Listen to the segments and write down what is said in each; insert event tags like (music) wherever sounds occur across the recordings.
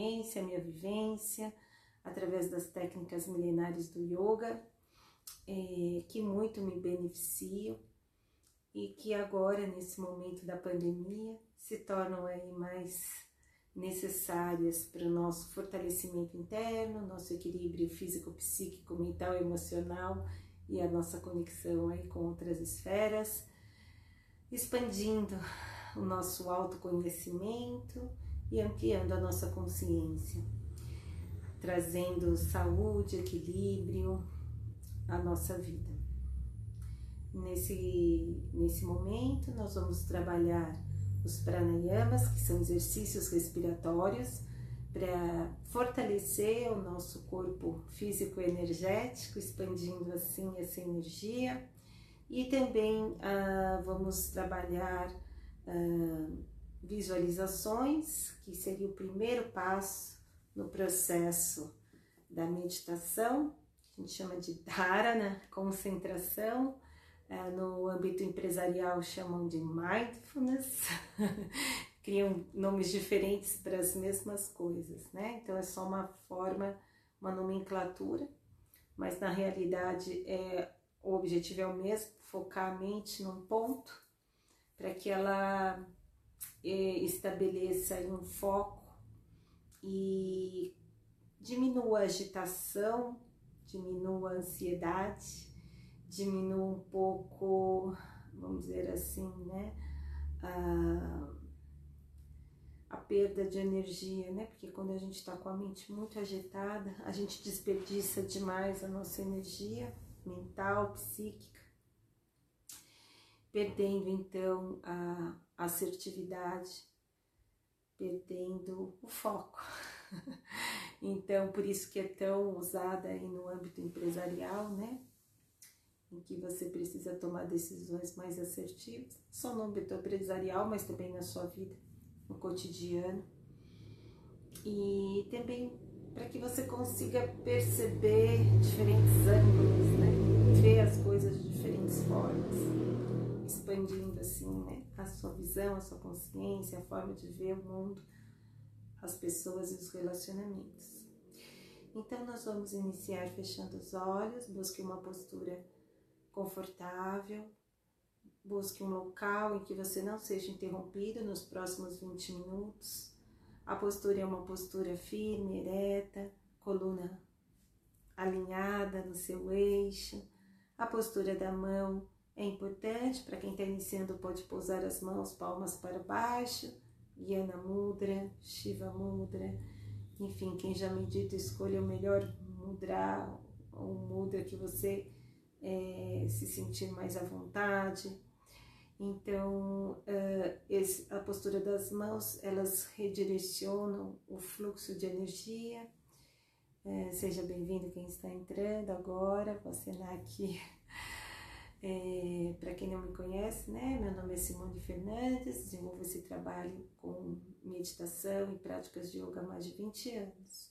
experiência, a minha vivência, através das técnicas milenares do yoga, é, que muito me beneficiam e que agora, nesse momento da pandemia, se tornam aí mais necessárias para o nosso fortalecimento interno, nosso equilíbrio físico, psíquico, mental, emocional e a nossa conexão aí com outras esferas, expandindo o nosso autoconhecimento e ampliando a nossa consciência, trazendo saúde, equilíbrio à nossa vida. Nesse, nesse momento, nós vamos trabalhar os pranayamas, que são exercícios respiratórios para fortalecer o nosso corpo físico energético, expandindo assim essa energia. E também ah, vamos trabalhar ah, visualizações, que seria o primeiro passo no processo da meditação, a gente chama de dharana, concentração, é, no âmbito empresarial chamam de mindfulness, (laughs) criam nomes diferentes para as mesmas coisas, né? Então é só uma forma, uma nomenclatura, mas na realidade é, o objetivo é o mesmo, focar a mente num ponto para que ela estabeleça um foco e diminua a agitação, diminua a ansiedade, diminua um pouco, vamos dizer assim, né? A, a perda de energia, né? Porque quando a gente está com a mente muito agitada, a gente desperdiça demais a nossa energia mental, psíquica, perdendo então a assertividade, perdendo o foco. (laughs) então, por isso que é tão usada aí no âmbito empresarial, né? em que você precisa tomar decisões mais assertivas, só no âmbito empresarial, mas também na sua vida, no cotidiano. E também para que você consiga perceber diferentes ângulos, né? ver as coisas de diferentes formas, expandindo assim né? a sua visão, a sua consciência, a forma de ver o mundo, as pessoas e os relacionamentos. Então, nós vamos iniciar fechando os olhos, busque uma postura confortável. Busque um local em que você não seja interrompido nos próximos 20 minutos. A postura é uma postura firme, ereta, coluna alinhada no seu eixo. A postura da mão é importante para quem está iniciando, pode pousar as mãos palmas para baixo, Yana Mudra, Shiva Mudra. Enfim, quem já medita, escolha o melhor mudra, ou mudra que você é, se sentir mais à vontade. Então, a postura das mãos, elas redirecionam o fluxo de energia. Seja bem-vindo quem está entrando agora, vou assinar aqui. É, Para quem não me conhece, né? Meu nome é Simone Fernandes, desenvolvo esse trabalho com meditação e práticas de yoga há mais de 20 anos.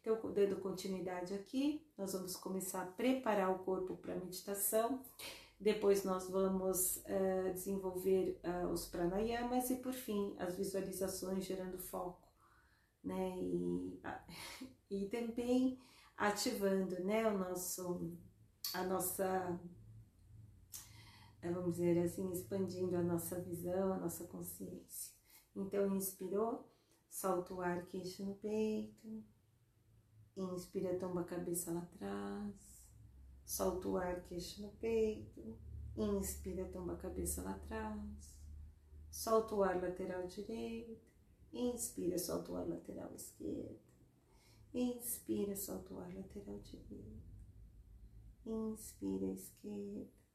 Então, dando continuidade aqui, nós vamos começar a preparar o corpo para a meditação. Depois nós vamos uh, desenvolver uh, os pranayamas e por fim as visualizações gerando foco, né? E, (laughs) e também ativando, né? O nosso, a nossa, vamos dizer assim, expandindo a nossa visão, a nossa consciência. Então, inspirou, solta o ar, queixo no peito. Inspira, tomba a cabeça lá atrás. Solta o ar, queixo no peito. Inspira, tomba a cabeça lá atrás. Solta o ar lateral direito. Inspira, solta o ar lateral esquerdo. Inspira, solta o ar lateral direito. Inspira, esquerda.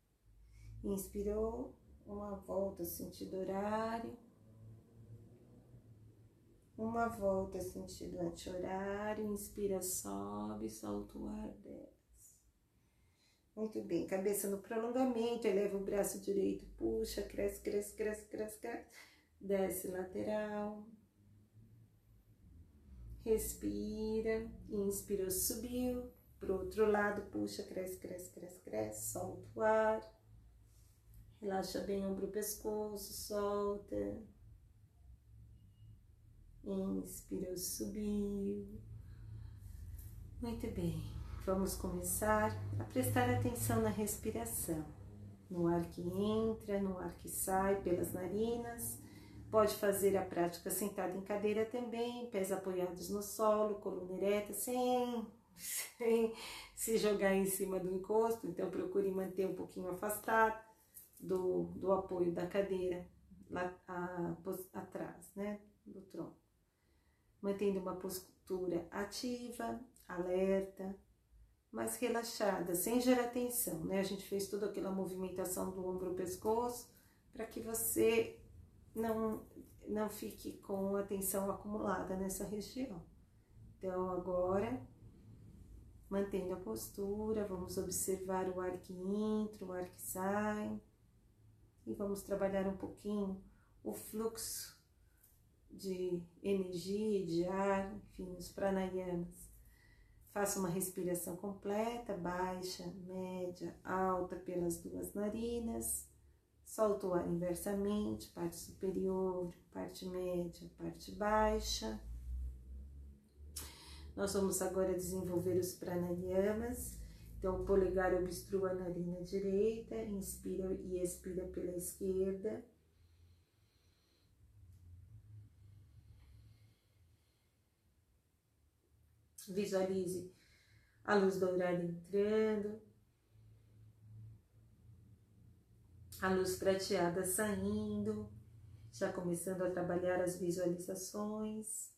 Inspirou, uma volta sentido horário uma volta sentido anti-horário, inspira, sobe, solta o ar, desce. Muito bem, cabeça no prolongamento, eleva o braço direito, puxa, cresce, cresce, cresce, cresce, cresce. Desce lateral. Respira, inspirou, subiu. Pro outro lado, puxa, cresce, cresce, cresce, cresce, solta o ar. Relaxa bem o ombro, pescoço, solta. Inspirou, subiu. Muito bem. Vamos começar a prestar atenção na respiração. No ar que entra, no ar que sai pelas narinas. Pode fazer a prática sentado em cadeira também, pés apoiados no solo, coluna ereta, sem, (laughs) sem se jogar em cima do encosto. Então, procure manter um pouquinho afastado do, do apoio da cadeira lá a, atrás, né, do tronco. Mantendo uma postura ativa, alerta, mas relaxada, sem gerar tensão, né? A gente fez toda aquela movimentação do ombro pescoço para que você não, não fique com a tensão acumulada nessa região. Então, agora, mantendo a postura, vamos observar o ar que entra, o ar que sai e vamos trabalhar um pouquinho o fluxo de energia, de ar, enfim, os pranayamas. Faça uma respiração completa, baixa, média, alta pelas duas narinas. Solta o ar inversamente, parte superior, parte média, parte baixa. Nós vamos agora desenvolver os pranayamas. Então, o polegar obstrua a narina direita, inspira e expira pela esquerda. Visualize a luz dourada entrando, a luz prateada saindo, já começando a trabalhar as visualizações.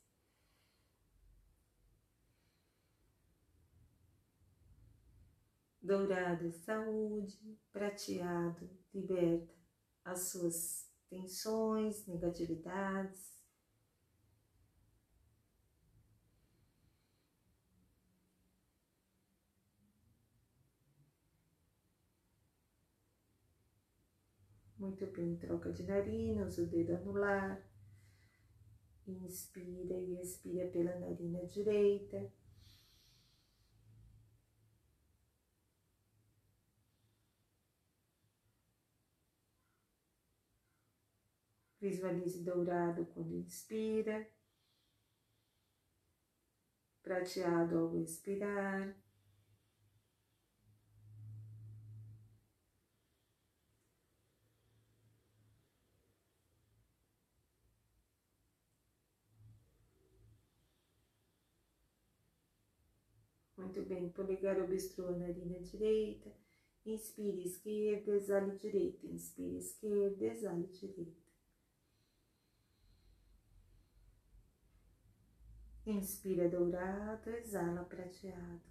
Dourado, saúde, prateado, liberta as suas tensões, negatividades. Muito bem, troca de narina, usa o dedo anular. Inspira e expira pela narina direita. Visualize dourado quando inspira, prateado ao expirar. Muito bem, polegar obstrua a narina direita. Inspire esquerda, exale direita. Inspire esquerda, exale direita. Inspira dourado, exala prateado.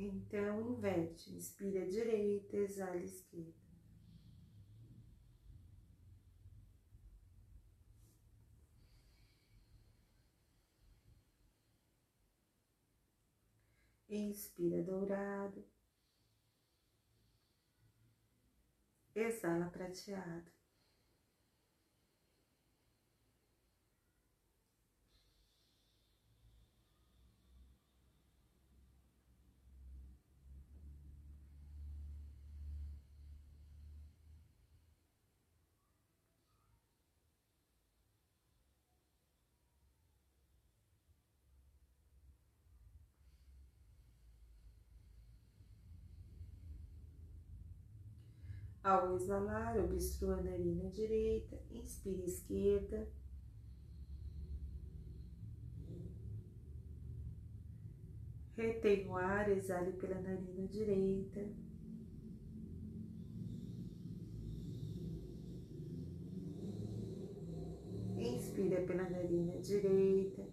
Então, inverte. Inspira a direita, exala a esquerda. Inspira dourado. Exala prateado. Ao exalar, obstrua a narina direita, inspire esquerda. Retém o ar, exale pela narina direita. Inspira pela narina direita.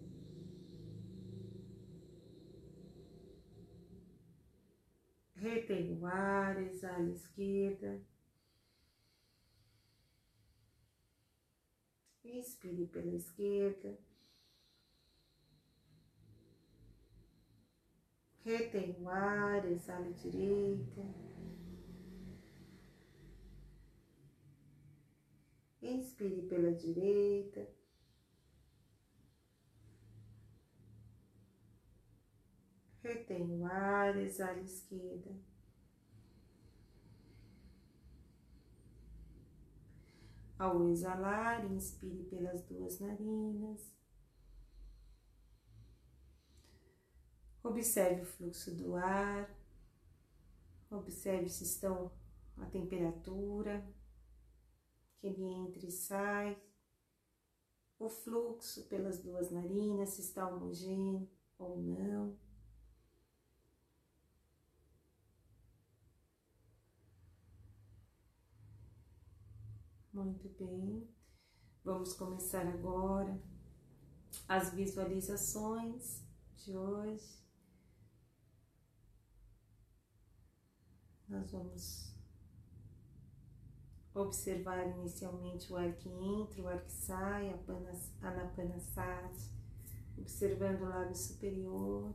Retém o ar, exale esquerda. Inspire pela esquerda. Retém o ar, exale direita. Inspire pela direita. Retém o ar, exale esquerda. Ao exalar, inspire pelas duas narinas. Observe o fluxo do ar. Observe se estão a temperatura, que ele entra e sai. O fluxo pelas duas narinas, se está homogêneo ou não. Muito bem. Vamos começar agora as visualizações de hoje. Nós vamos observar inicialmente o ar que entra, o ar que sai, a anapanasati, observando o lábio superior.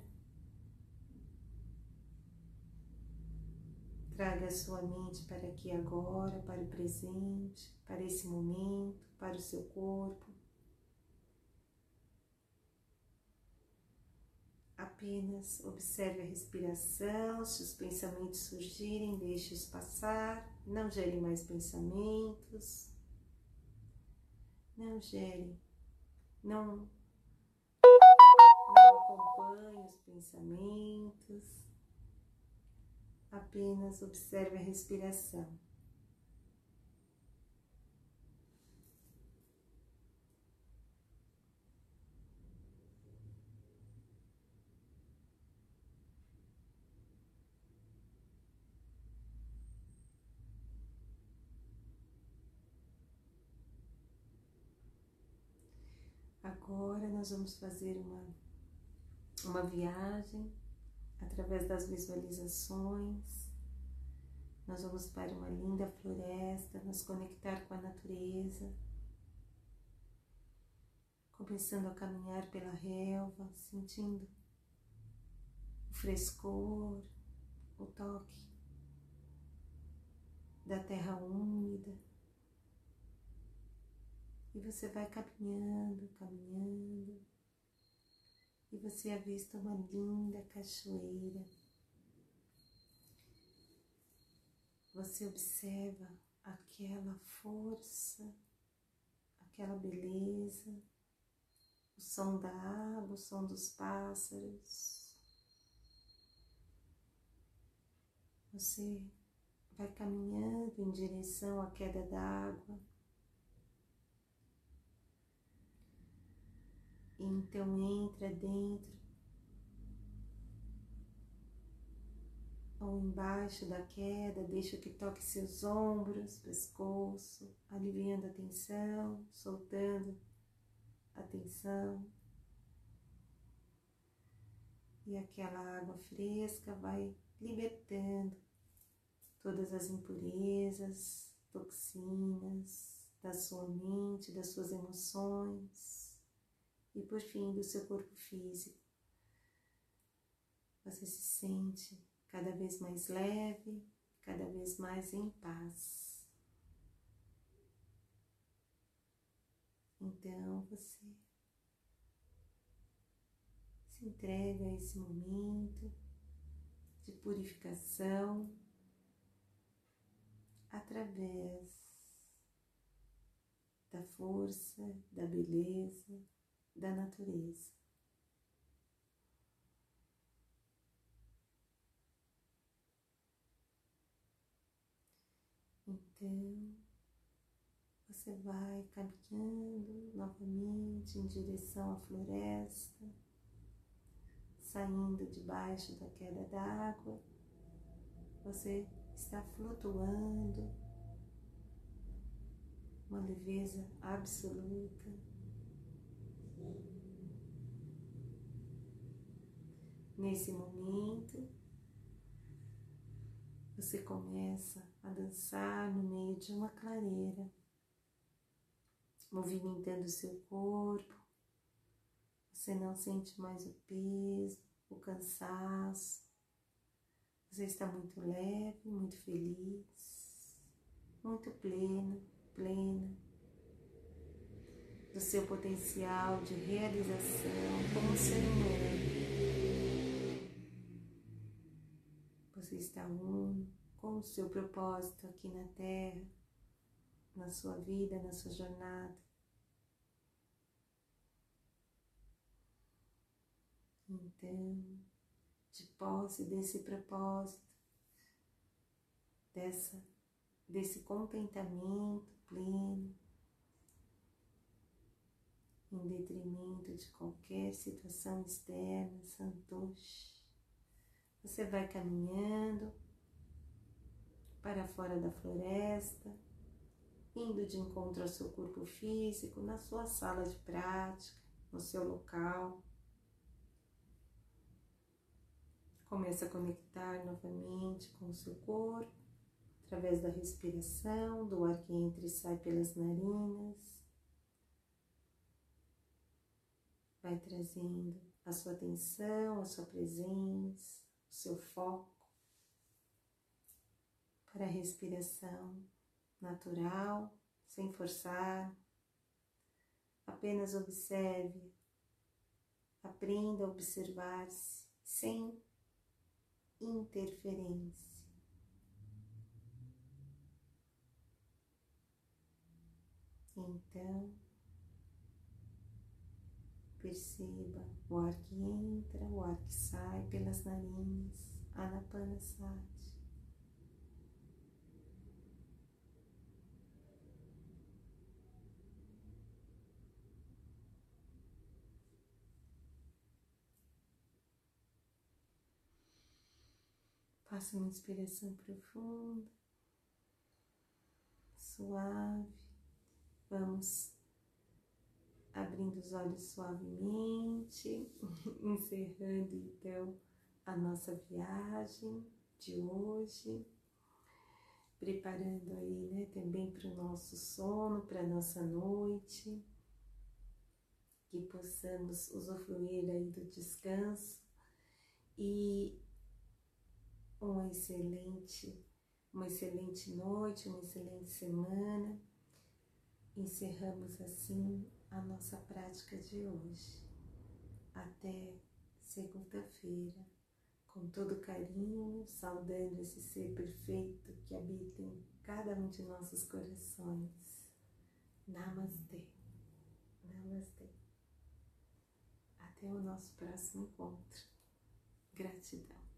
Traga a sua mente para aqui agora, para o presente, para esse momento, para o seu corpo. Apenas observe a respiração, se os pensamentos surgirem, deixe-os passar, não gere mais pensamentos, não gere, não, não acompanhe os pensamentos, apenas observe a respiração. Agora nós vamos fazer uma, uma viagem através das visualizações. Nós vamos para uma linda floresta, nos conectar com a natureza, começando a caminhar pela relva, sentindo o frescor, o toque da terra úmida. E você vai caminhando, caminhando, e você avista uma linda cachoeira. Você observa aquela força, aquela beleza, o som da água, o som dos pássaros. Você vai caminhando em direção à queda d'água. Então entra dentro ou embaixo da queda, deixa que toque seus ombros, pescoço, aliviando a tensão, soltando a tensão. E aquela água fresca vai libertando todas as impurezas, toxinas da sua mente, das suas emoções e por fim do seu corpo físico. Você se sente cada vez mais leve, cada vez mais em paz. Então você se entrega a esse momento de purificação através da força, da beleza, da natureza. Então, você vai caminhando novamente em direção à floresta, saindo debaixo da queda d'água. Você está flutuando, uma leveza absoluta. Nesse momento, você começa a dançar no meio de uma clareira, movimentando o seu corpo. Você não sente mais o peso, o cansaço. Você está muito leve, muito feliz, muito pleno, plena do seu potencial de realização como ser humano. Você está um com o seu propósito aqui na Terra, na sua vida, na sua jornada. Então, de posse desse propósito, dessa, desse contentamento pleno, em detrimento de qualquer situação externa, santoshi. Você vai caminhando para fora da floresta, indo de encontro ao seu corpo físico, na sua sala de prática, no seu local. Começa a conectar novamente com o seu corpo, através da respiração, do ar que entra e sai pelas narinas. Vai trazendo a sua atenção, a sua presença, o seu foco para a respiração natural, sem forçar. Apenas observe, aprenda a observar-se sem interferência. Então, Perceba o ar que entra, o ar que sai pelas narinas, Anapanasati. Faça uma inspiração profunda, suave. Vamos abrindo os olhos suavemente, (laughs) encerrando então a nossa viagem de hoje, preparando aí, né, também para o nosso sono, para a nossa noite, que possamos usufruir aí do descanso e uma excelente, uma excelente noite, uma excelente semana. Encerramos assim a nossa prática de hoje. Até segunda-feira, com todo carinho, saudando esse ser perfeito que habita em cada um de nossos corações. Namastê. Namastê. Até o nosso próximo encontro. Gratidão.